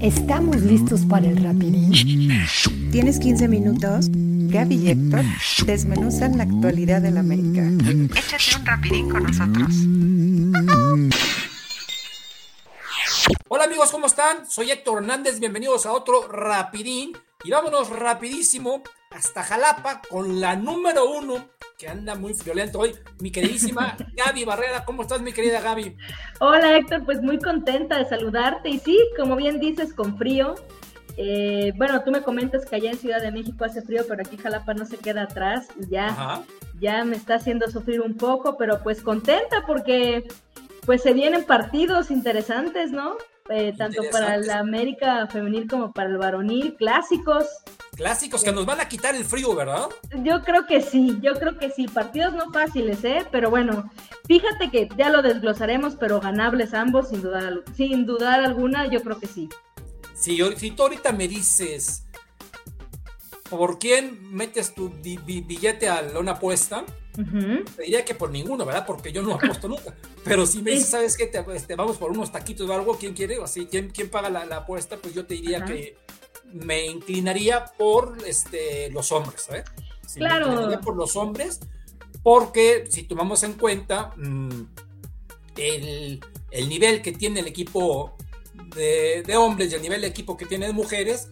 ¿Estamos listos para el rapidín? ¿Tienes 15 minutos? Gaby y Héctor desmenuzan la actualidad del América. Échate un rapidín con nosotros. Hola amigos, ¿cómo están? Soy Héctor Hernández, bienvenidos a otro rapidín. Y vámonos rapidísimo hasta Jalapa con la número uno que anda muy violento hoy, mi queridísima Gaby Barrera. ¿Cómo estás, mi querida Gaby? Hola, Héctor, pues muy contenta de saludarte. Y sí, como bien dices, con frío. Eh, bueno, tú me comentas que allá en Ciudad de México hace frío, pero aquí Jalapa no se queda atrás y ya, ya me está haciendo sufrir un poco, pero pues contenta porque pues se vienen partidos interesantes, ¿no? Eh, tanto para la América femenil como para el varonil, clásicos. Clásicos que nos van a quitar el frío, ¿verdad? Yo creo que sí, yo creo que sí. Partidos no fáciles, ¿eh? Pero bueno, fíjate que ya lo desglosaremos, pero ganables ambos, sin dudar, sin dudar alguna, yo creo que sí. Si, si tú ahorita me dices, ¿por quién metes tu billete a una apuesta? Te diría que por ninguno, ¿verdad? Porque yo no apuesto nunca. Pero si me dices, ¿sabes qué? Te, este, vamos por unos taquitos o algo, ¿quién quiere? Así, ¿quién, quién paga la, apuesta? Pues yo te diría que me inclinaría por este, los hombres, ¿eh? claro. por los hombres, porque si tomamos en cuenta mm, el, nivel que tiene el equipo de, hombres y el nivel de equipo que tiene de mujeres,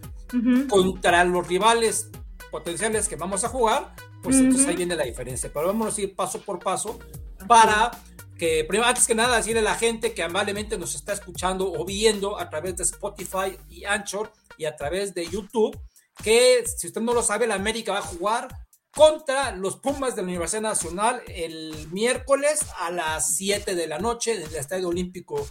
contra los rivales potenciales que vamos a jugar, pues entonces ahí viene la diferencia. Pero vamos a ir paso por paso para que, primero, antes que nada, decirle a la gente que amablemente nos está escuchando o viendo a través de Spotify y Anchor y a través de YouTube, que si usted no lo sabe, la América va a jugar contra los Pumas de la Universidad Nacional el miércoles a las 7 de la noche en el Estadio Olímpico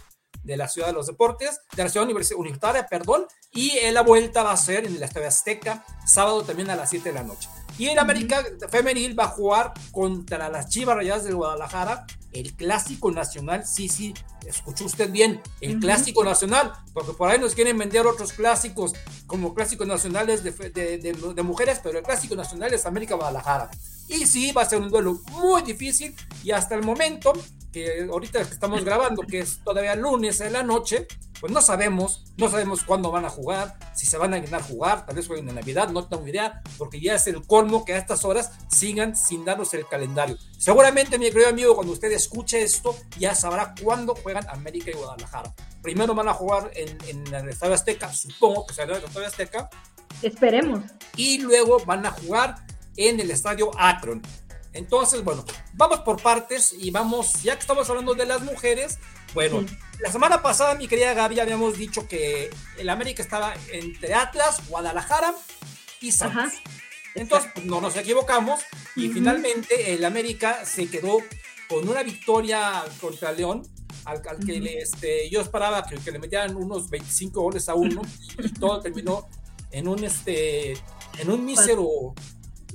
de la Ciudad de los Deportes, de la Ciudad Universitaria, perdón, y la vuelta va a ser en el Estadio Azteca, sábado también a las 7 de la noche. Y el América Femenil va a jugar contra las Chivas Rayadas de Guadalajara, el clásico nacional. Sí, sí, escuchó usted bien, el clásico nacional, porque por ahí nos quieren vender otros clásicos como clásicos nacionales de, de, mujeres, pero el clásico nacional es América Guadalajara. Y sí, va a ser un duelo muy difícil y hasta el momento, que ahorita estamos grabando, que es todavía lunes en la noche, pues no sabemos, no sabemos cuándo van a jugar, si se van a a jugar, tal vez jueguen en Navidad, no tengo idea, porque ya es el colmo que a estas horas sigan sin darnos el calendario. Seguramente, mi querido amigo, cuando usted escuche esto, ya sabrá cuándo juegan América y Guadalajara. Primero van a jugar en, en el Estadio Azteca, supongo que será el Estadio Azteca. Esperemos. Y luego van a jugar en el Estadio Akron. Entonces, bueno, vamos por partes y vamos, ya que estamos hablando de las mujeres, bueno, la semana pasada, mi querida Gaby, habíamos dicho que el América estaba entre Atlas, Guadalajara y Santos. Entonces, pues, no nos equivocamos y finalmente el América se quedó con una victoria contra León, al, que le, este, yo esperaba que, le metieran unos 25 goles a uno y todo terminó en un, este, en un mísero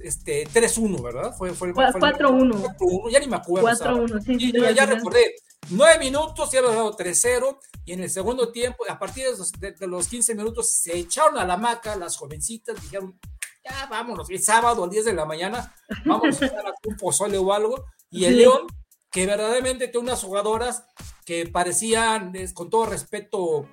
este, 3-1, ¿verdad? Fue, fue, 4-1. Ya ni me acuerdo. 4-1, sí, sí. Ya, ya recordé. 9 minutos, ya había dado 3-0. Y en el segundo tiempo, a partir de los, 15 minutos, se echaron a la maca las jovencitas. Dijeron, ya vámonos. El sábado, a 10 de la mañana, vamos a hacer un pozole o algo. Y el León, que verdaderamente tiene unas jugadoras que parecían, con todo respeto,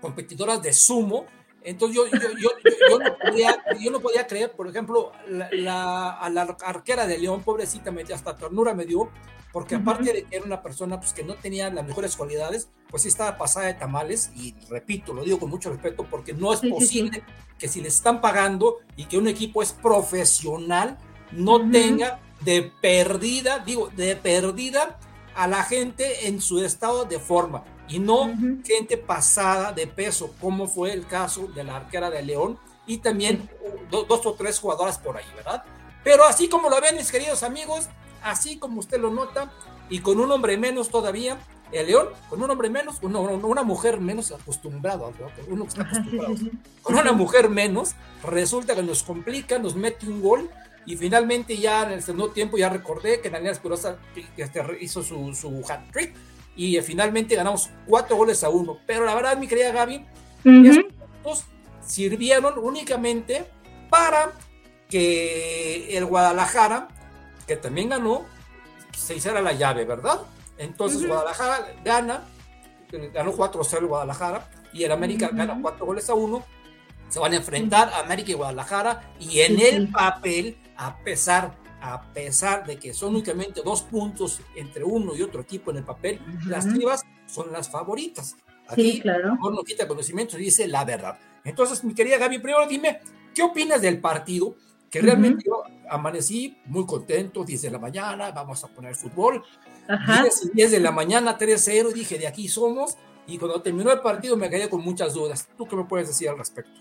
competidoras de sumo entonces yo, yo, yo, yo, no podía, yo no podía creer, por ejemplo, la, a la arquera de León, pobrecita, me, hasta ternura me dio, porque aparte de que era una persona pues, que no tenía las mejores cualidades, pues sí estaba pasada de tamales, y repito, lo digo con mucho respeto, porque no es posible que si le están pagando y que un equipo es profesional, no tenga de perdida, digo, de perdida a la gente en su estado de forma y no gente pasada de peso, como fue el caso de la arquera de León y también dos o tres jugadoras por ahí, ¿verdad? Pero así como lo ven mis queridos amigos, así como usted lo nota, y con un hombre menos todavía, el León, con un hombre menos, una, una mujer menos acostumbrada, uno está acostumbrado, con una mujer menos, resulta que nos complica, nos mete un gol, y finalmente ya en el segundo tiempo ya recordé que Daniela Esperosa este, hizo su, su hat-trick, y finalmente ganamos cuatro goles a uno. Pero la verdad, mi querida Gaby, estos sirvieron únicamente para que el Guadalajara, que también ganó, se hiciera la llave, ¿verdad? Entonces Guadalajara gana, ganó 4-0 Guadalajara, y el América gana cuatro goles a uno. Se van a enfrentar a América y Guadalajara y en el papel, a pesar a pesar de que son únicamente dos puntos entre uno y otro equipo en el papel, las Chivas son las favoritas. Aquí, sí, claro. no quita conocimiento y dice la verdad. Entonces, mi querida Gaby, primero dime, ¿qué opinas del partido? Que realmente yo amanecí muy contento, 10 de la mañana, vamos a poner fútbol. Ajá. 10, de la mañana, 3-0, dije, de aquí somos. Y cuando terminó el partido me quedé con muchas dudas. ¿Tú qué me puedes decir al respecto?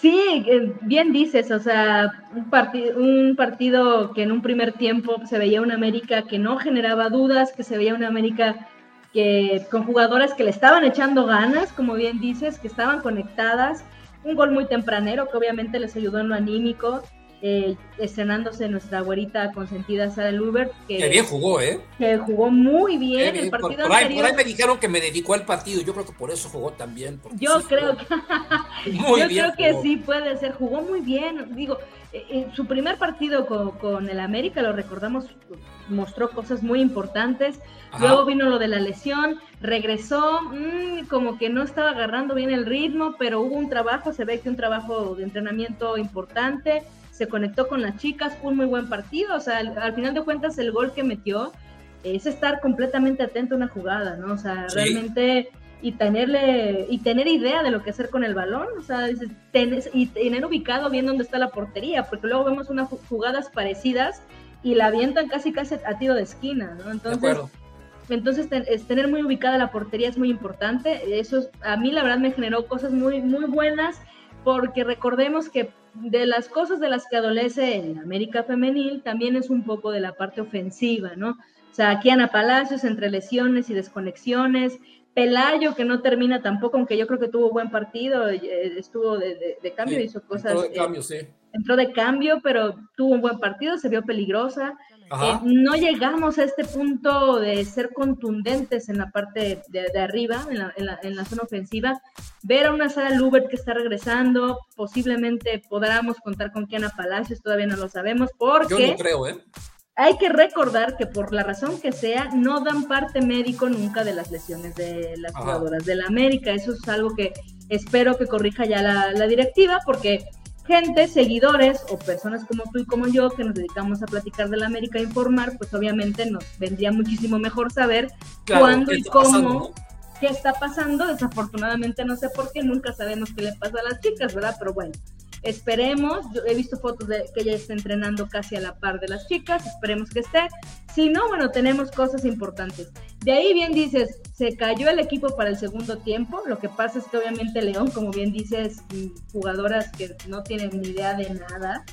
Sí, eh, bien dices, o sea, un, partido, un partido que en un primer tiempo se veía una América que no generaba dudas, que se veía una América que con jugadoras que le estaban echando ganas, como bien dices, que estaban conectadas, un gol muy tempranero que obviamente les ayudó en lo anímico, eh, estrenándose nuestra güerita consentida Sara Lubert. Que, bien jugó, ¿eh? Que jugó muy bien el partido por, ahí, me dijeron que me dedicó al partido, yo creo que por eso jugó tan bien. Yo creo que, yo creo que sí puede ser, jugó muy bien, digo, eh, eh, su primer partido con, el América, lo recordamos, mostró cosas muy importantes, luego vino lo de la lesión, regresó, mm, como que no estaba agarrando bien el ritmo, pero hubo un trabajo, se ve que un trabajo de entrenamiento importante, se conectó con las chicas, fue un muy buen partido, o sea, al, final de cuentas el gol que metió es estar completamente atento a una jugada, ¿no? O sea, realmente y tenerle y tener idea de lo que hacer con el balón, o sea, y tener ubicado bien dónde está la portería, porque luego vemos unas jugadas parecidas y la avientan casi casi a tiro de esquina, ¿no? Entonces, entonces tener muy ubicada la portería es muy importante. Eso a mí la verdad me generó cosas muy muy buenas porque recordemos que de las cosas de las que adolece en América Femenil también es un poco de la parte ofensiva, ¿no? O sea, aquí Ana Palacios entre lesiones y desconexiones, Pelayo que no termina tampoco, aunque yo creo que tuvo buen partido, eh, estuvo de, cambio, hizo cosas. Entró de cambio, sí. Entró de cambio, pero tuvo un buen partido, se vio peligrosa. Eh, no llegamos a este punto de ser contundentes en la parte de, arriba, en la, en, la, zona ofensiva. Ver a una Sara Lubert que está regresando, posiblemente podamos contar con Kiana Palacios, todavía no lo sabemos, porque... Yo no creo, ¿eh? Hay que recordar que por la razón que sea, no dan parte médico nunca de las lesiones de las jugadoras de la América. Eso es algo que espero que corrija ya la, la directiva, porque gente, seguidores o personas como tú y como yo que nos dedicamos a platicar de la América e informar, pues obviamente nos vendría muchísimo mejor saber cuándo y cómo, qué está pasando. Desafortunadamente no sé por qué, nunca sabemos qué le pasa a las chicas, ¿verdad? Pero bueno, Esperemos, yo he visto fotos de que ella está entrenando casi a la par de las chicas, esperemos que esté. Si no, bueno, tenemos cosas importantes. De ahí bien dices, se cayó el equipo para el segundo tiempo, lo que pasa es que obviamente León, como bien dices, mm, jugadoras que no tienen ni idea de nada,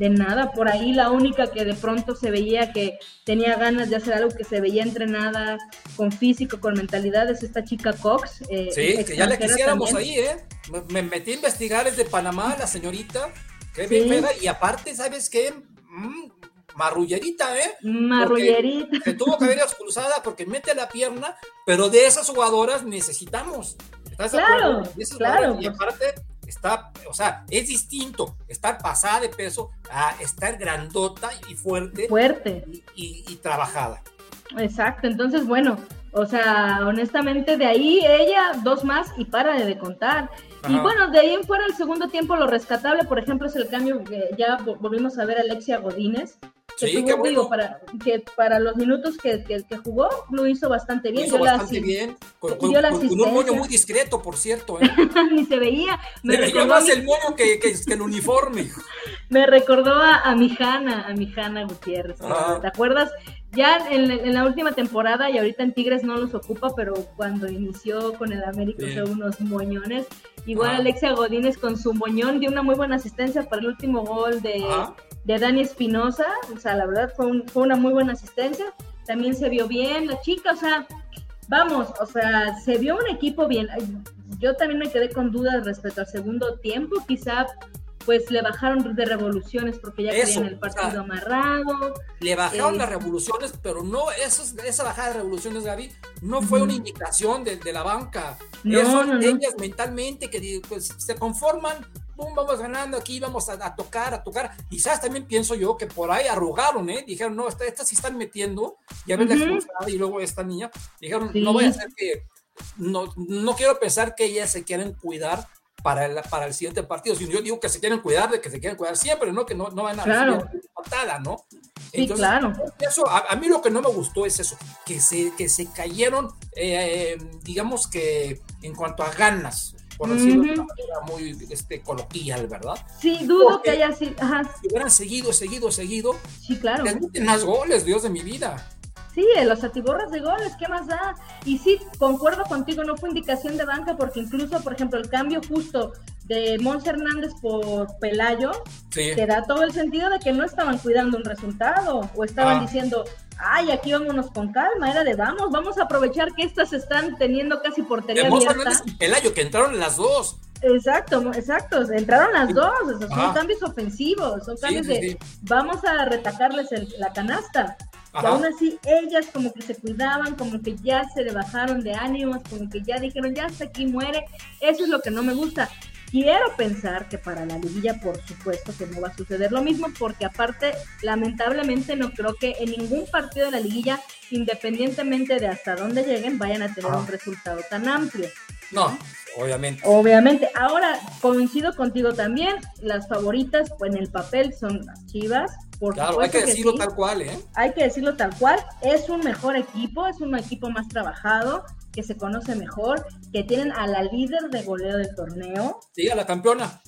de nada. Por ahí la única que de pronto se veía que tenía ganas de hacer algo que se veía entrenada con físico, con mentalidad, es esta chica Cox. Eh, sí, que ya la quisiéramos ahí, ¿eh? Me, metí a investigar, es de Panamá, la señorita. Qué bien y aparte, ¿sabes qué? Mm, marrullerita, ¿eh? Marrullerita. se tuvo que haber expulsada porque mete la pierna, pero de esas jugadoras necesitamos. ¿Estás claro, claro. Y aparte, está, o sea, es distinto estar pasada de peso a estar grandota y fuerte. Fuerte. Y, trabajada. Exacto, entonces bueno, o sea, honestamente de ahí ella dos más y para de contar. Y bueno, de ahí en fuera el segundo tiempo lo rescatable, por ejemplo, es el cambio que ya volvimos a ver a Alexia Godínez, que sí, tuvo, para, que para los minutos que, que, jugó lo hizo bastante bien. Lo hizo bastante bien, con, un moño muy discreto, por cierto. ¿eh? Ni se veía. Me se veía más el moño que, que, el uniforme. me recordó a, a mi Hanna, a mi Hanna Gutiérrez. ¿Te acuerdas? Ya en, la última temporada y ahorita en Tigres no los ocupa, pero cuando inició con el América fue unos moñones. Igual Alexia Godínez con su moñón dio una muy buena asistencia para el último gol de, de Dani Espinosa. O sea, la verdad fue, fue una muy buena asistencia. También se vio bien la chica, o sea, vamos, o sea, se vio un equipo bien. Yo también me quedé con dudas respecto al segundo tiempo, quizá pues le bajaron de revoluciones porque ya querían el partido amarrado. Le bajaron las eh, revoluciones, pero no, eso, esa bajada de revoluciones, Gaby, no fue una indicación de, la banca. No, ellas mentalmente que pues, se conforman, pum, vamos ganando aquí, vamos a, tocar, a tocar. Quizás también pienso yo que por ahí arrugaron, ¿eh? Dijeron, no, estas se están metiendo, ya ven la y luego esta niña, dijeron, no voy a hacer que no, no quiero pensar que ellas se quieren cuidar para el, para el siguiente partido. Si yo digo que se quieren cuidar, de que se quieren cuidar siempre, ¿no? Que no, no van a claro. patada, ¿no? Sí, claro. Eso, a, mí lo que no me gustó es eso, que se, que se cayeron, eh, digamos que en cuanto a ganas, por decirlo de una manera muy este, coloquial, ¿verdad? Sí, dudo que haya sido. Si hubieran seguido, seguido, seguido. Sí, claro. más goles, Dios de mi vida. Sí, los atiborras de goles, ¿qué más da? Y sí, concuerdo contigo, no fue indicación de banca porque incluso, por ejemplo, el cambio justo de Mons Hernández por Pelayo, te da todo el sentido de que no estaban cuidando un resultado o estaban ah. diciendo, ay, aquí vámonos con calma, era de vamos, vamos a aprovechar que estas están teniendo casi portería abierta. Hernández y Pelayo, que entraron las dos. Exacto, exacto, entraron las dos, son cambios ofensivos, son cambios de vamos a retacarles la canasta. Y aún así, ellas como que se cuidaban, como que ya se le bajaron de ánimos, como que ya dijeron, ya hasta aquí muere. Eso es lo que no me gusta. Quiero pensar que para la liguilla, por supuesto, que no va a suceder lo mismo, porque aparte, lamentablemente, no creo que en ningún partido de la liguilla, independientemente de hasta dónde lleguen, vayan a tener un resultado tan amplio. No, obviamente. Obviamente. Ahora, coincido contigo también, las favoritas pues, en el papel son las Chivas, claro, hay que decirlo tal cual, ¿eh? Hay que decirlo tal cual. Es un mejor equipo, es un equipo más trabajado, que se conoce mejor, que tienen a la líder de goleo del torneo. Sí, a la campeona.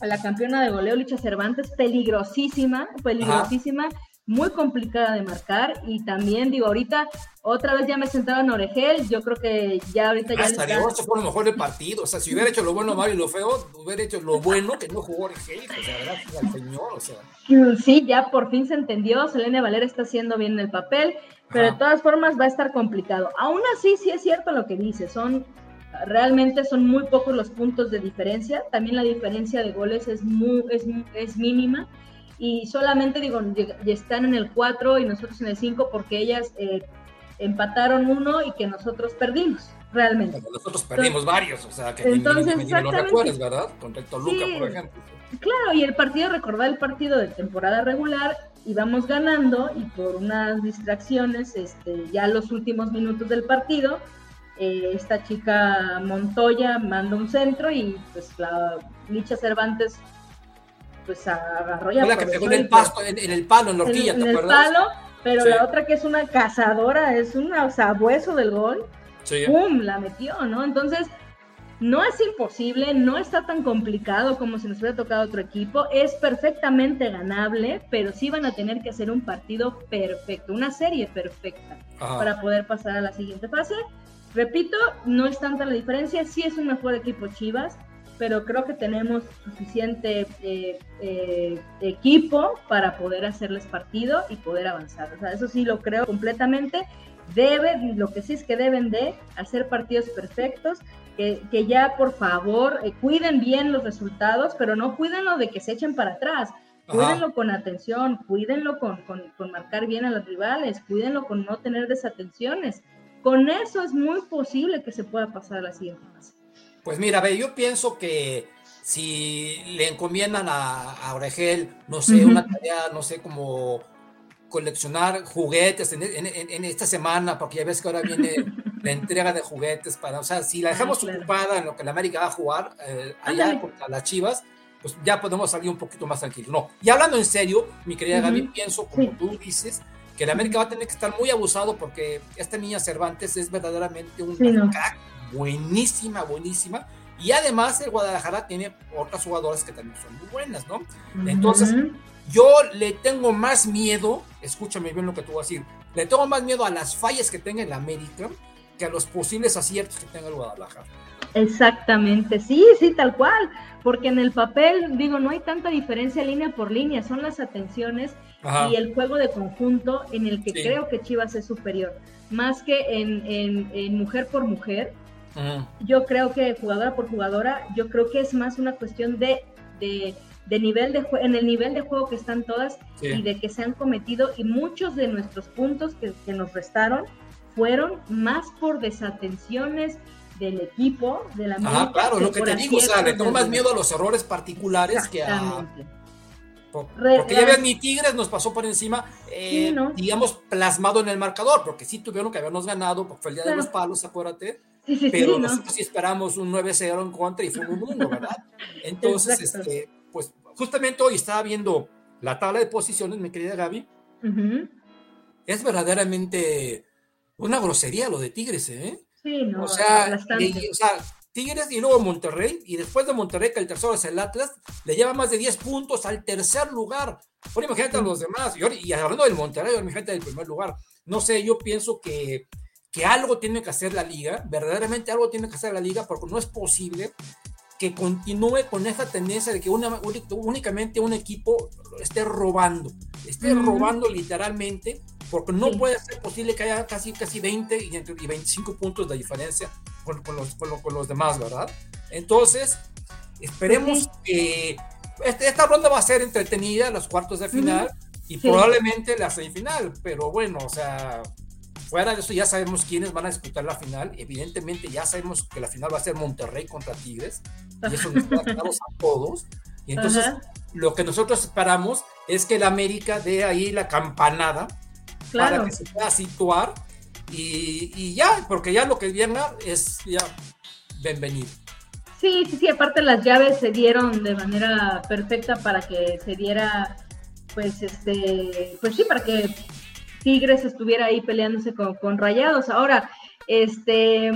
A la campeona de goleo, Licha Cervantes, peligrosísima, peligrosísima muy complicada de marcar y también digo ahorita otra vez ya me sentaba en Oregel yo creo que ya ahorita ya hasta está... fue lo mejor del partido o sea si hubiera hecho lo bueno malo y lo feo hubiera hecho lo bueno que no jugó Oregel o sea gracias al señor o sea. Sí ya por fin se entendió Selene Valera está haciendo bien el papel pero de todas formas va a estar complicado. Aún así sí es cierto lo que dice son realmente son muy pocos los puntos de diferencia también la diferencia de goles es muy es, es mínima y solamente digo, están en el 4 y nosotros en el 5 porque ellas eh, empataron uno y que nosotros perdimos, realmente. nosotros perdimos varios, o sea, que entonces, ni, recuerdes, ¿verdad? Con Toluca, por ejemplo. Claro, y el partido, recordar el partido de temporada regular, íbamos ganando y por unas distracciones, este, ya los últimos minutos del partido, eh, esta chica Montoya manda un centro y pues la Licha Cervantes pues agarró ya. La que pegó en el pasto, en, el palo, en la horquilla, en, el palo, pero la otra que es una cazadora, es una sabueso del gol, ¡pum! la metió, ¿no? Entonces, no es imposible, no está tan complicado como si nos hubiera tocado otro equipo, es perfectamente ganable, pero sí van a tener que hacer un partido perfecto, una serie perfecta para poder pasar a la siguiente fase. Repito, no es tanta la diferencia, sí es un mejor equipo Chivas, pero creo que tenemos suficiente eh, eh, equipo para poder hacerles partido y poder avanzar. O sea, eso sí lo creo completamente. Deben, lo que sí es que deben de hacer partidos perfectos, que, que ya por favor eh, cuiden bien los resultados, pero no cuídenlo de que se echen para atrás. Cuídenlo con atención, cuídenlo con, con, con marcar bien a los rivales, cuídenlo con no tener desatenciones. Con eso es muy posible que se pueda pasar a la siguiente fase. Pues mira, ve, yo pienso que si le encomiendan a, a Oregel, no sé, una tarea, no sé, como coleccionar juguetes en, esta semana, porque ya ves que ahora viene la entrega de juguetes para, o sea, si la dejamos ah, ocupada en lo que la América va a jugar eh, allá contra las Chivas, pues ya podemos salir un poquito más tranquilos. No, y hablando en serio, mi querida Gaby, pienso, como tú dices, que la América va a tener que estar muy abusado porque esta niña Cervantes es verdaderamente un crack buenísima, buenísima. Y además el Guadalajara tiene otras jugadoras que también son muy buenas, ¿no? Entonces, yo le tengo más miedo, escúchame bien lo que tú vas a decir, le tengo más miedo a las fallas que tenga el América que a los posibles aciertos que tenga el Guadalajara. Exactamente, sí, sí, tal cual, porque en el papel, digo, no hay tanta diferencia línea por línea, son las atenciones y el juego de conjunto en el que creo que Chivas es superior, más que en, en mujer por mujer, yo creo que jugadora por jugadora, yo creo que es más una cuestión de, de, nivel de en el nivel de juego que están todas y de que se han cometido y muchos de nuestros puntos que, nos restaron fueron más por desatenciones del equipo, de la Ah, claro, lo que te digo, o sea, le tengo más miedo a los errores particulares que a porque ya ves, mi Tigres nos pasó por encima, eh, digamos, plasmado en el marcador, porque sí tuvieron que habernos ganado, porque fue el día de los palos, acuérdate. Pero nosotros sí esperamos un 9-0 en contra y fue un 1, ¿verdad? Entonces, este, pues justamente hoy estaba viendo la tabla de posiciones, mi querida Gaby. Es verdaderamente una grosería lo de Tigres, ¿eh? Sí, no, o sea, o sea, Tigres y luego Monterrey, y después de Monterrey, que el tercero es el Atlas, le lleva más de 10 puntos al tercer lugar. Ahora imagínate a los demás, y, hablando del Monterrey, imagínate del primer lugar. No sé, yo pienso que, que algo tiene que hacer la liga, verdaderamente algo tiene que hacer la liga, porque no es posible que continúe con esa tendencia de que una, únicamente un equipo esté robando, esté robando literalmente, porque no puede ser posible que haya casi, casi 20 y, 25 puntos de diferencia con, los, con, los, demás, ¿verdad? Entonces, esperemos que este, esta ronda va a ser entretenida, los cuartos de final y probablemente la semifinal, pero bueno, o sea, Fuera de eso, ya sabemos quiénes van a disputar la final. Evidentemente, ya sabemos que la final va a ser Monterrey contra Tigres. Y eso nos queda claro a todos. Y entonces, lo que nosotros esperamos es que el América dé ahí la campanada para que se pueda situar. Y, y, ya, porque ya lo que viene es ya bienvenido. Sí, sí, sí, aparte las llaves se dieron de manera perfecta para que se diera, pues, este, pues sí, para que Tigres estuviera ahí peleándose con, Rayados. Ahora, este,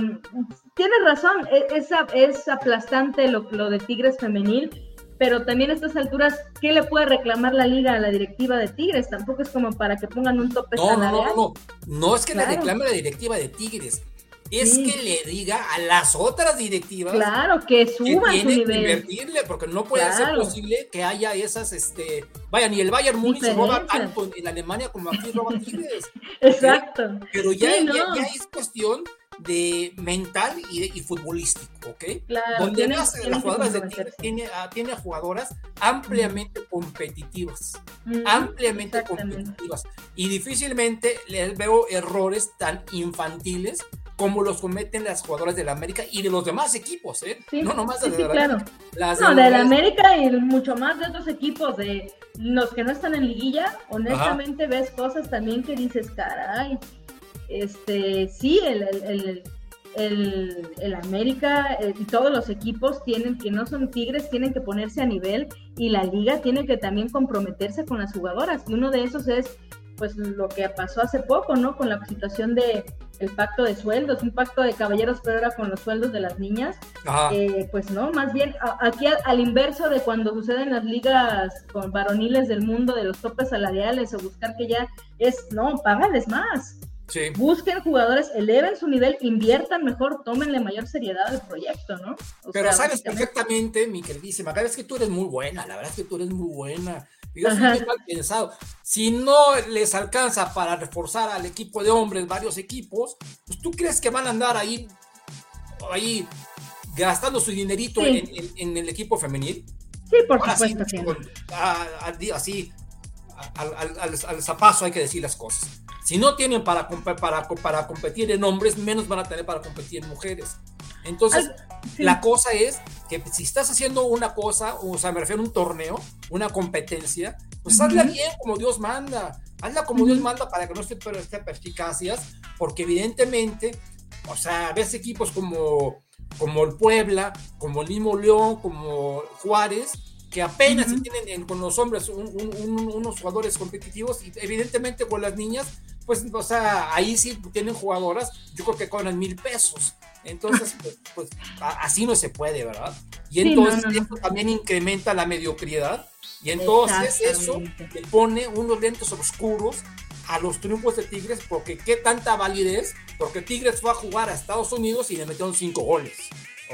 tienes razón, e, es, es aplastante lo, lo de Tigres femenil, pero también a estas alturas, ¿qué le puede reclamar la liga a la directiva de Tigres? Tampoco es como para que pongan un tope no, No, no, no, no es que le reclame la directiva de Tigres, es que le diga a las otras directivas claro que suban su nivel. invertirle porque no puede ser posible que haya esas este vaya ni el Bayern Múnich roba tanto en, Alemania como aquí roba Tigres. Exacto. Pero ya, ya, es cuestión de mental y, futbolístico, ¿ok? Claro, Donde las jugadoras de Tigres tiene, a, tiene jugadoras ampliamente competitivas, ampliamente competitivas, y difícilmente les veo errores tan infantiles como los cometen las jugadoras de la América y de los demás equipos, ¿eh? no nomás de, sí, claro. no, de la América y mucho más de otros equipos, de los que no están en liguilla, honestamente ves cosas también que dices, caray, este, sí, el, el, el, el América eh, y todos los equipos tienen que no son tigres, tienen que ponerse a nivel y la liga tiene que también comprometerse con las jugadoras y uno de esos es pues lo que pasó hace poco, ¿no? Con la situación de el pacto de sueldos, un pacto de caballeros, pero ahora con los sueldos de las niñas. Eh, pues no, más bien aquí al, inverso de cuando suceden las ligas con varoniles del mundo de los topes salariales o buscar que ya es, no, págales más. Busquen jugadores, eleven su nivel, inviertan mejor, tómenle mayor seriedad al proyecto, ¿no? Pero sabes perfectamente, mi queridísima, vez que tú eres muy buena, la verdad es que tú eres muy buena. Yo soy mal pensado. Si no les alcanza para reforzar al equipo de hombres, varios equipos, pues tú crees que van a andar ahí, ahí gastando su dinerito en, el equipo femenil. Sí, por supuesto. así, al, al, zapazo hay que decir las cosas. Si no tienen para, para, para competir en hombres, menos van a tener para competir en mujeres. Entonces, la cosa es que si estás haciendo una cosa, o sea, me refiero a un torneo, una competencia, pues hazla bien como Dios manda. Hazla como Dios manda para que no esté, perspicacias, porque evidentemente, o sea, ves equipos como, como el Puebla, como el mismo León, como Juárez, que apenas tienen con los hombres unos jugadores competitivos y evidentemente con las niñas, pues, o sea, ahí sí tienen jugadoras, yo creo que cobran mil pesos. Entonces, pues, pues así no se puede, ¿verdad? Y entonces eso también incrementa la mediocridad y entonces eso le pone unos lentes oscuros a los triunfos de Tigres porque qué tanta validez, porque Tigres fue a jugar a Estados Unidos y le metieron cinco goles.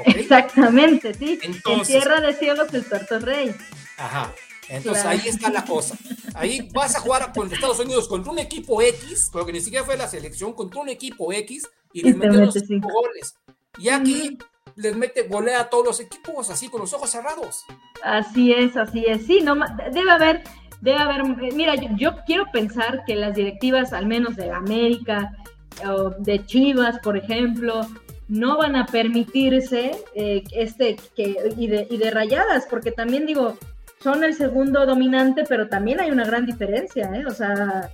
Exactamente, sí. en tierra de cielos el tuerto rey. Ajá. Entonces ahí está la cosa. Ahí vas a jugar con Estados Unidos contra un equipo X, porque ni siquiera fue la selección, contra un equipo X y les metieron cinco goles. Y aquí les mete, golea a todos los equipos así con los ojos cerrados. Así es, así es. Sí, no, debe haber, debe haber, mira, yo, quiero pensar que las directivas, al menos de América, o de Chivas, por ejemplo, no van a permitirse eh, este que y de, y de rayadas, porque también digo, son el segundo dominante, pero también hay una gran diferencia, ¿eh? O sea,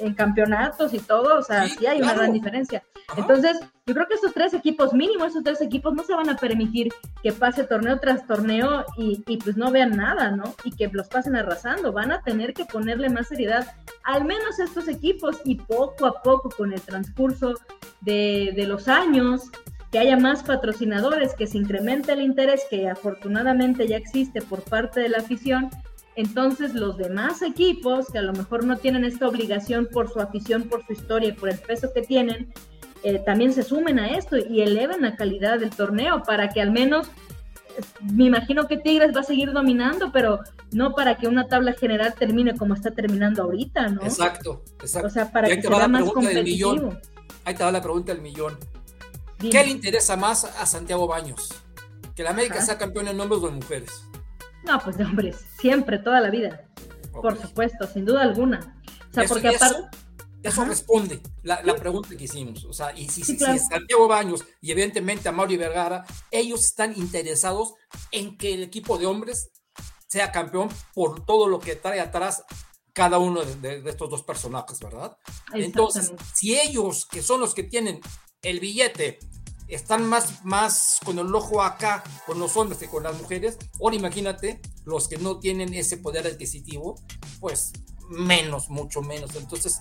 en campeonatos y todo, o sea, sí, hay una gran diferencia. Entonces, yo creo que estos tres equipos, mínimo estos tres equipos, no se van a permitir que pase torneo tras torneo y, y, pues no vean nada, ¿no? Y que los pasen arrasando. Van a tener que ponerle más seriedad, al menos a estos equipos, y poco a poco, con el transcurso de, de los años, que haya más patrocinadores, que se incremente el interés que afortunadamente ya existe por parte de la afición, entonces los demás equipos que a lo mejor no tienen esta obligación por su afición, por su historia, por el peso que tienen, eh, también se sumen a esto y eleven la calidad del torneo para que al menos, me imagino que Tigres va a seguir dominando, pero no para que una tabla general termine como está terminando ahorita, ¿no? Exacto, exacto. O sea, para que sea más competitivo. Ahí te va la pregunta del millón. ¿Qué le interesa más a Santiago Baños? ¿Que la América sea campeón en hombres o en mujeres? No, pues de hombres, siempre, toda la vida. Por supuesto, sin duda alguna. O sea, porque aparte. Eso, responde la, pregunta que hicimos. O sea, y si, si, Santiago Baños y evidentemente a Mauri Vergara, ellos están interesados en que el equipo de hombres sea campeón por todo lo que trae atrás cada uno de, de estos dos personajes, ¿verdad? Entonces, si ellos, que son los que tienen el billete, están más, más con el ojo acá con los hombres que con las mujeres. Ahora imagínate los que no tienen ese poder adquisitivo, pues menos, mucho menos. Entonces,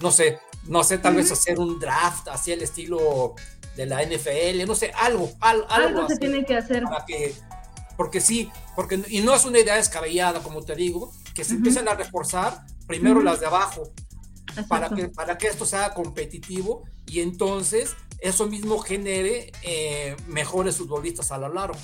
no sé, no sé, tal vez hacer un draft hacia el estilo de la NFL, no sé, algo, algo, algo se tiene que hacer. Para que, porque sí, porque, y no es una idea descabellada, como te digo, que se empiezan a reforzar primero las de abajo, para que, para que esto sea competitivo y entonces eso mismo genere eh, mejores futbolistas a lo largo.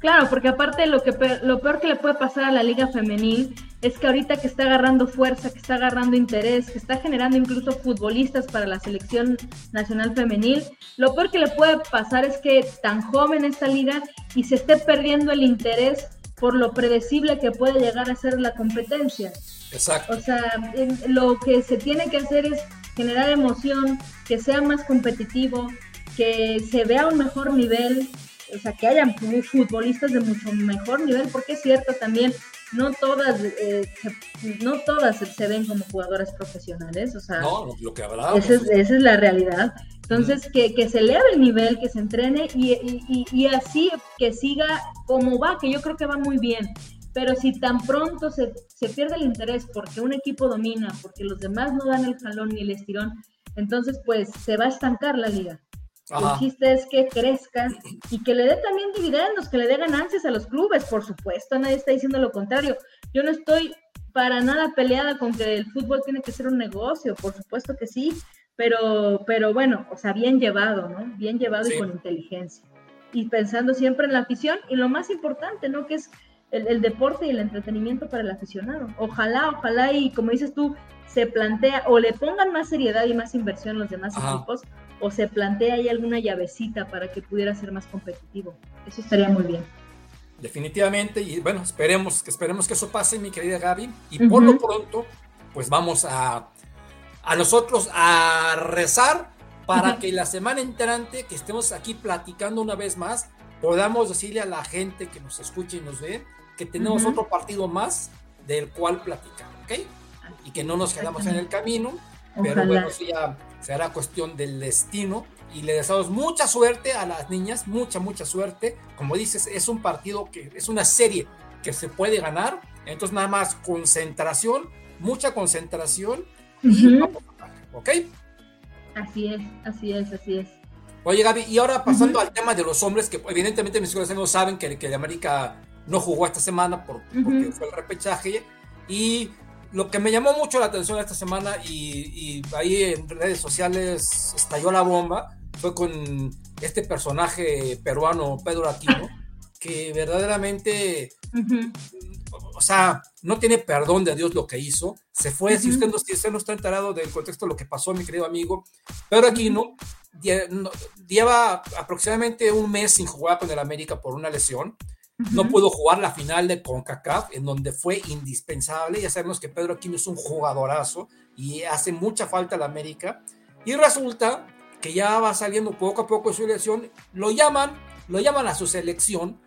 Claro, porque aparte lo, que lo peor que le puede pasar a la liga femenil es que ahorita que está agarrando fuerza, que está agarrando interés, que está generando incluso futbolistas para la selección nacional femenil, lo peor que le puede pasar es que tan joven esta liga y se esté perdiendo el interés por lo predecible que puede llegar a ser la competencia. Exacto. O sea, lo que se tiene que hacer es generar emoción, que sea más competitivo, que se vea un mejor nivel, o sea, que haya futbolistas de mucho mejor nivel, porque es cierto también, no todas, eh, no todas se ven como jugadoras profesionales, o sea, no, lo que esa, es, esa es la realidad. Entonces, que, que, se eleve el nivel, que se entrene y, y, y, así que siga como va, que yo creo que va muy bien. Pero si tan pronto se, se pierde el interés porque un equipo domina, porque los demás no dan el jalón ni el estirón, entonces pues se va a estancar la liga. El chiste es que crezca y que le dé también dividendos, que le dé ganancias a los clubes, por supuesto, nadie está diciendo lo contrario. Yo no estoy para nada peleada con que el fútbol tiene que ser un negocio, por supuesto que sí, pero, pero bueno, o sea, bien llevado, ¿no? Bien llevado y con inteligencia. Y pensando siempre en la afición y lo más importante, ¿no? Que es el, deporte y el entretenimiento para el aficionado. Ojalá, ojalá y como dices tú, se plantea o le pongan más seriedad y más inversión los demás equipos o se plantea ahí alguna llavecita para que pudiera ser más competitivo. Eso estaría muy bien. Definitivamente, y bueno, esperemos, esperemos que eso pase, mi querida Gaby, y por lo pronto, pues vamos a, a nosotros a rezar para que la semana entrante que estemos aquí platicando una vez más, podamos decirle a la gente que nos escuche y nos ve que tenemos otro partido más del cual platicar, ¿ok? Y que no nos quedamos en el camino, pero bueno, eso ya será cuestión del destino. Y le deseamos mucha suerte a las niñas, mucha, mucha suerte. Como dices, es un partido que es una serie que se puede ganar. Entonces, nada más concentración, mucha concentración. ¿Ok? Así es, así es, así es. Oye, Gaby, y ahora pasando al tema de los hombres, que evidentemente mis colegas saben que, que América no jugó esta semana por, porque fue el repechaje. Y lo que me llamó mucho la atención esta semana y, ahí en redes sociales estalló la bomba fue con este personaje peruano, Pedro Aquino, que verdaderamente, o sea, no tiene perdón de Dios lo que hizo. Se fue, si, usted no, si usted no está enterado del contexto de lo que pasó, mi querido amigo, Pedro Aquino lleva aproximadamente un mes sin jugar con el América por una lesión. No pudo jugar la final de CONCACAF, en donde fue indispensable. Ya sabemos que Pedro Aquino es un jugadorazo y hace mucha falta al América. Y resulta que ya va saliendo poco a poco de su lesión. Lo llaman, lo llaman a su selección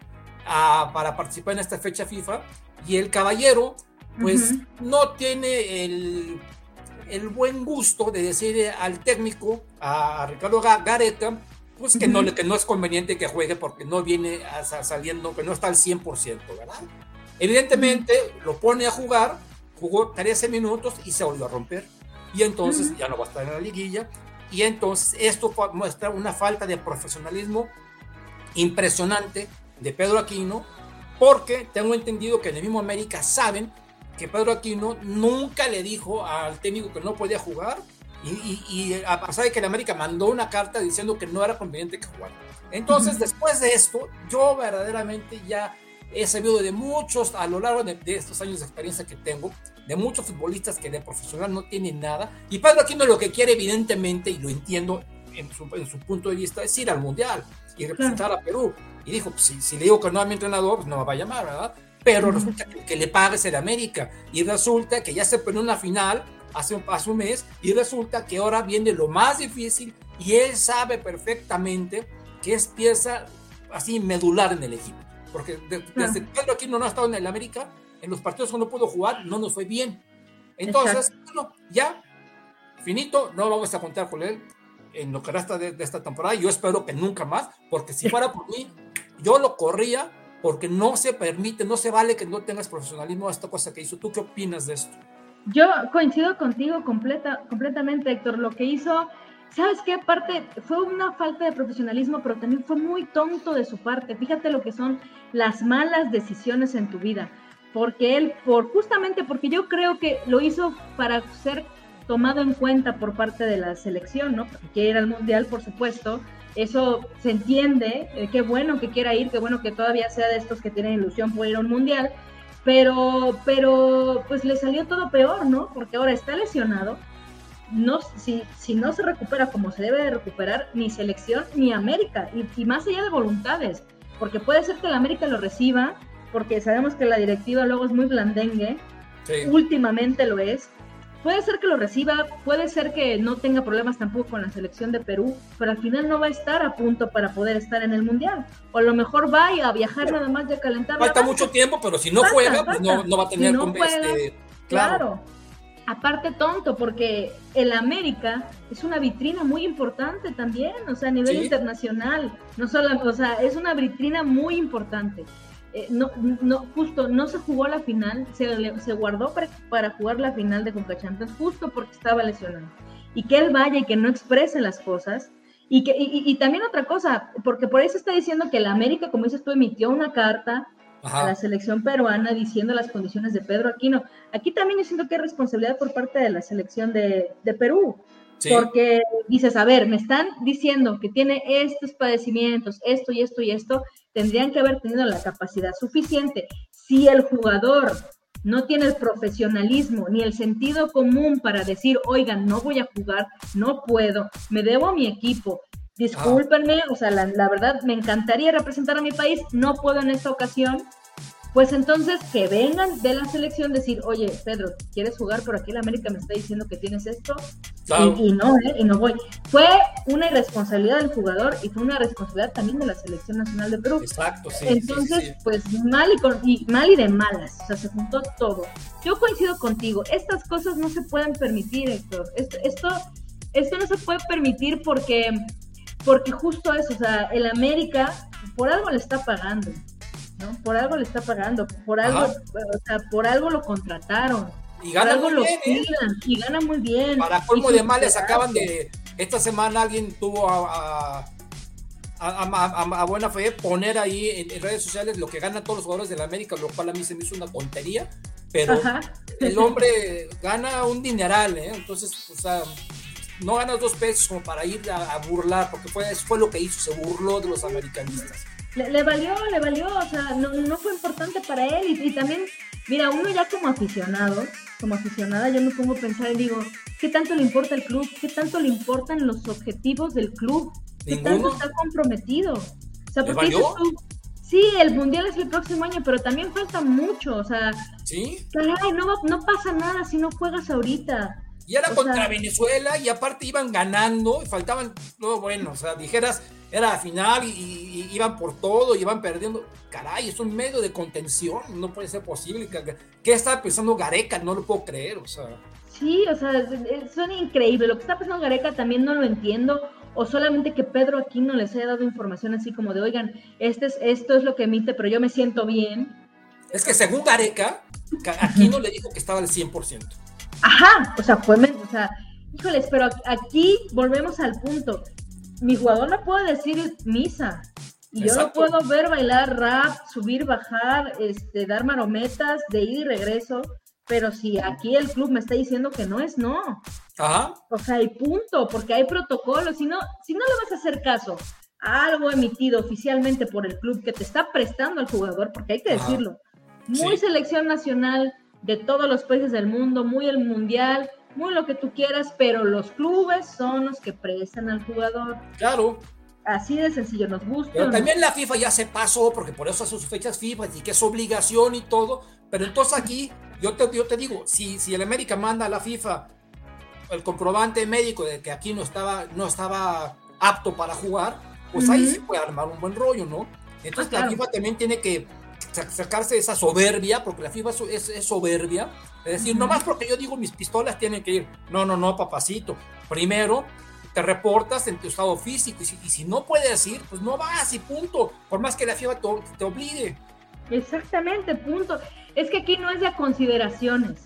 para participar en esta fecha FIFA. Y el caballero, pues no tiene el, el buen gusto de decir al técnico, a Ricardo Gareta, pues que, no, que no es conveniente que juegue porque no viene saliendo, que no está al 100%, ¿verdad? Evidentemente lo pone a jugar, jugó 13 minutos y se volvió a romper. Y entonces ya no va a estar en la liguilla. Y entonces esto muestra una falta de profesionalismo impresionante de Pedro Aquino, porque tengo entendido que en el mismo América saben que Pedro Aquino nunca le dijo al técnico que no podía jugar y, a pesar de que el América mandó una carta diciendo que no era conveniente que jugara. Entonces, después de esto, yo verdaderamente ya he sabido de muchos, a lo largo de, estos años de experiencia que tengo, de muchos futbolistas que de profesional no tienen nada. Y Pedro Aquino lo que quiere, evidentemente, y lo entiendo en su, en su punto de vista, es ir al Mundial y representar a Perú. Y dijo, pues, si, si, le digo que no a mi entrenador, pues no me va a llamar, ¿verdad? Pero resulta que, que le paga el América. Y resulta que ya se pone una final hace un, hace un mes y resulta que ahora viene lo más difícil y él sabe perfectamente que es pieza así medular en el equipo. Porque desde que Pedro aquí no ha estado en el América, en los partidos que no pudo jugar, no nos fue bien. Entonces, bueno, ya, finito, no vamos a contar con él en lo que resta de, de, esta temporada. Yo espero que nunca más, porque si fuera por mí, yo lo corría porque no se permite, no se vale que no tengas profesionalismo a esta cosa que hizo. ¿Tú qué opinas de esto? Yo coincido contigo completa, completamente, Héctor. Lo que hizo, ¿sabes qué? Aparte, fue una falta de profesionalismo, pero también fue muy tonto de su parte. Fíjate lo que son las malas decisiones en tu vida. Porque él, por justamente porque yo creo que lo hizo para ser tomado en cuenta por parte de la selección, ¿no? Porque quiere ir al mundial, por supuesto. Eso se entiende. Eh, qué bueno que quiera ir, qué bueno que todavía sea de estos que tienen ilusión por ir a un mundial pero, pero pues le salió todo peor, ¿no? Porque ahora está lesionado. No, si, si no se recupera como se debe de recuperar, ni selección ni América, y, más allá de voluntades, porque puede ser que la América lo reciba, porque sabemos que la directiva luego es muy blandengue, últimamente lo es, Puede ser que lo reciba, puede ser que no tenga problemas tampoco con la selección de Perú, pero al final no va a estar a punto para poder estar en el Mundial. O a lo mejor va a viajar nada más y a calentar. Falta mucho tiempo, pero si no juega, pues no, va a tener este, claro. Aparte tonto, porque el América es una vitrina muy importante también, o sea, a nivel internacional, no solo, o sea, es una vitrina muy importante. Eh, no, no, justo no se jugó la final, se, se guardó para, para, jugar la final de Conca justo porque estaba lesionado. Y que él vaya y que no exprese las cosas. Y, que, y, también otra cosa, porque por eso está diciendo que la América, como dices tú, emitió una carta a la selección peruana diciendo las condiciones de Pedro Aquino. Aquí también yo siento que hay responsabilidad por parte de la selección de, de Perú. Porque dices, a ver, me están diciendo que tiene estos padecimientos, esto y esto y esto, tendrían que haber tenido la capacidad suficiente. Si el jugador no tiene el profesionalismo ni el sentido común para decir, oigan, no voy a jugar, no puedo, me debo a mi equipo, discúlpenme, o sea, la, la verdad me encantaría representar a mi país, no puedo en esta ocasión, pues entonces que vengan de la selección decir, oye, Pedro, ¿quieres jugar? Por aquí la América me está diciendo que tienes esto. Y, no, ¿eh? Y no voy. Fue una irresponsabilidad del jugador y fue una responsabilidad también de la selección nacional de Perú. Exacto, sí. Entonces, pues mal y, con, y, mal y de malas. O sea, se juntó todo. Yo coincido contigo. Estas cosas no se pueden permitir, Héctor. Esto, esto, esto no se puede permitir porque, porque justo eso, o sea, el América por algo le está pagando. Por algo le está pagando, por algo, o sea, por algo lo contrataron. Y gana muy bien, ¿eh? y gana muy bien. Para colmo de males acaban de, esta semana alguien tuvo a, a, buena fe poner ahí en, redes sociales lo que ganan todos los jugadores de la América, lo cual a mí se me hizo una tontería, pero el hombre gana un dineral, ¿eh? entonces, o sea, no ganas dos pesos como para ir a, burlar, porque fue, fue lo que hizo, se burló de los americanistas le, valió, le valió, o sea, no, no fue importante para él. Y, también, mira, uno ya como aficionado, como aficionada, yo me pongo a pensar y digo, ¿qué tanto le importa el club? ¿Qué tanto le importan los objetivos del club? ¿Qué tanto está comprometido? O sea, porque tú, sí, el mundial es el próximo año, pero también falta mucho, o sea, ¿Sí? caray, no, no pasa nada si no juegas ahorita. Y era contra Venezuela y aparte iban ganando y faltaban, no, bueno, o sea, dijeras, era final y, iban por todo, y iban perdiendo. Caray, es un medio de contención, no puede ser posible. ¿Qué está pensando Gareca? No lo puedo creer, o sea. Sí, o sea, son increíbles. Lo que está pasando Gareca también no lo entiendo. O solamente que Pedro aquí no les haya dado información así como de, oigan, este es, esto es lo que emite, pero yo me siento bien. Es que según Gareca, Aquino le dijo que estaba al 100%. Ajá, o sea, fue, o sea, híjoles, pero aquí volvemos al punto. Mi jugador no puede decir misa. Y yo no puedo ver bailar rap, subir, bajar, este, dar marometas de ida y regreso. Pero si aquí el club me está diciendo que no es no. Ajá. O sea, hay punto, porque hay protocolos. Si no, si no le vas a hacer caso a algo emitido oficialmente por el club que te está prestando al jugador, porque hay que decirlo, muy selección nacional de todos los países del mundo, muy el mundial, muy lo que tú quieras, pero los clubes son los que prestan al jugador. Claro. Así de sencillo, nos gusta. Pero también la FIFA ya se pasó, porque por eso hace sus fechas FIFA y que es obligación y todo. Pero entonces aquí, yo te, yo te digo, si, si el América manda a la FIFA el comprobante médico de que aquí no estaba, no estaba apto para jugar, pues ahí se puede armar un buen rollo, ¿no? Entonces ah, la FIFA también tiene que sacarse esa soberbia, porque la FIFA es, soberbia, es decir, no más porque yo digo mis pistolas tienen que ir, no, no, no, papacito, primero te reportas en tu estado físico y si, no puedes ir, pues no vas y punto, por más que la FIFA te, te obligue. Exactamente, punto. Es que aquí no es de consideraciones.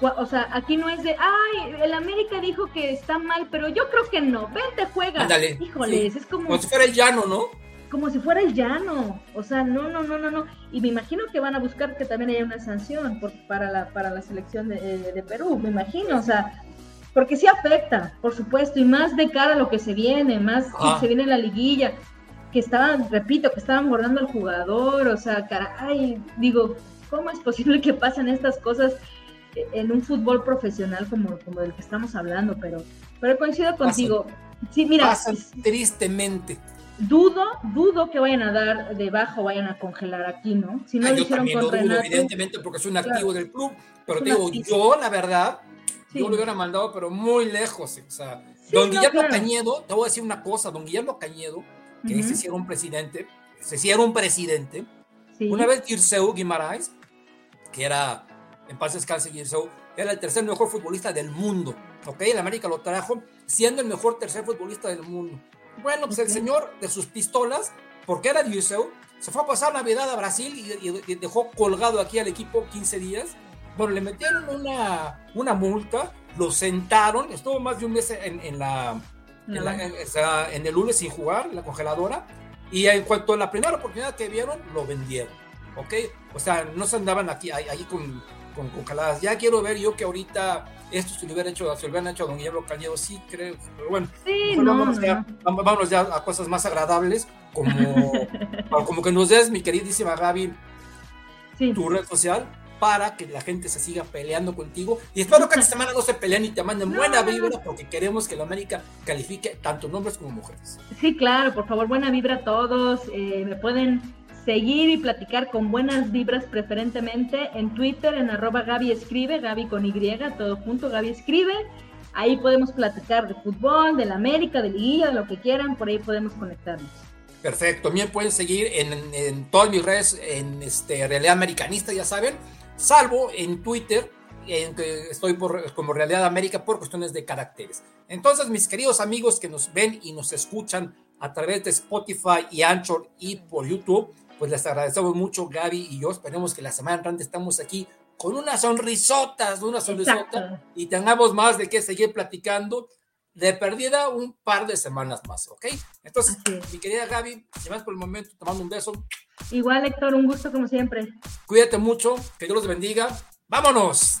O sea, aquí no es de, ay, el América dijo que está mal, pero yo creo que no. Vente, juega. Ándale. Híjoles, es como. Como si fuera el llano, ¿no? Como si fuera el llano. O sea, no, no, no, no, no. Y me imagino que van a buscar que también haya una sanción para, la, para la selección de, eh, de Perú. Me imagino, o sea, porque sí afecta, por supuesto, y más de cara a lo que se viene, más que se viene la liguilla, que estaban, repito, que estaban guardando al jugador, o sea, caray, digo, ¿cómo es posible que pasen estas cosas en un fútbol profesional como, como del que estamos hablando? Pero, pero coincido contigo. sí, mira. tristemente. Dudo, dudo que vayan a dar debajo, vayan a congelar aquí, ¿no? Si no ah, yo también lo dudo, evidentemente, porque soy un activo del club, pero te digo, yo, la verdad, yo lo hubiera mandado, pero muy lejos. O sea, don Guillermo Cañedo, te voy a decir una cosa, don Guillermo Cañedo, que ese sí era un presidente, sí era un presidente. Una vez Girseu Guimaraes, que era, en paz descanse Girseu, era el tercer mejor futbolista del mundo. ¿Ok? El América lo trajo siendo el mejor tercer futbolista del mundo. Bueno, pues el señor de sus pistolas, porque era Girseu, se fue a pasar Navidad a Brasil y, y, dejó colgado aquí al equipo 15 días bueno, le metieron una, una multa, lo sentaron, estuvo más de un mes en, la, en, el lunes sin jugar, en la congeladora, y en cuanto a la primera oportunidad que vieron, lo vendieron, ¿ok? O sea, no se andaban aquí, ahí con, con congeladas. Ya quiero ver yo que ahorita esto se lo hubiera hecho, se lo hubieran hecho a don Guillermo Cañedo, sí creo, pero bueno, sí, no, vámonos, Ya, vámonos, ya, a cosas más agradables, como, como que nos des, mi queridísima Gaby, tu red social para que la gente se siga peleando contigo. Y espero que esta semana no se peleen y te manden buena vibra porque queremos que la América califique tanto hombres como mujeres. Sí, claro, por favor, buena vibra a todos. Eh, me pueden seguir y platicar con buenas vibras preferentemente en Twitter, en arroba Gaby Escribe, Gaby con Y, todo junto, Gaby Escribe. Ahí podemos platicar de fútbol, de la América, de Liguilla, de lo que quieran, por ahí podemos conectarnos. Perfecto, también pueden seguir en, en, todas mis redes, en este, Realidad Americanista, ya saben, salvo en Twitter, en que estoy por, como Realidad América por cuestiones de caracteres. Entonces, mis queridos amigos que nos ven y nos escuchan a través de Spotify y Anchor y por YouTube, pues les agradecemos mucho, Gaby y yo. Esperemos que la semana entrante estamos aquí con unas sonrisotas, una sonrisota y tengamos más de qué seguir platicando. De perdida un par de semanas más, ¿ok? Entonces, mi querida Gaby, más por el momento, te mando un beso. Igual, Héctor, un gusto como siempre. Cuídate mucho, que Dios los bendiga. ¡Vámonos!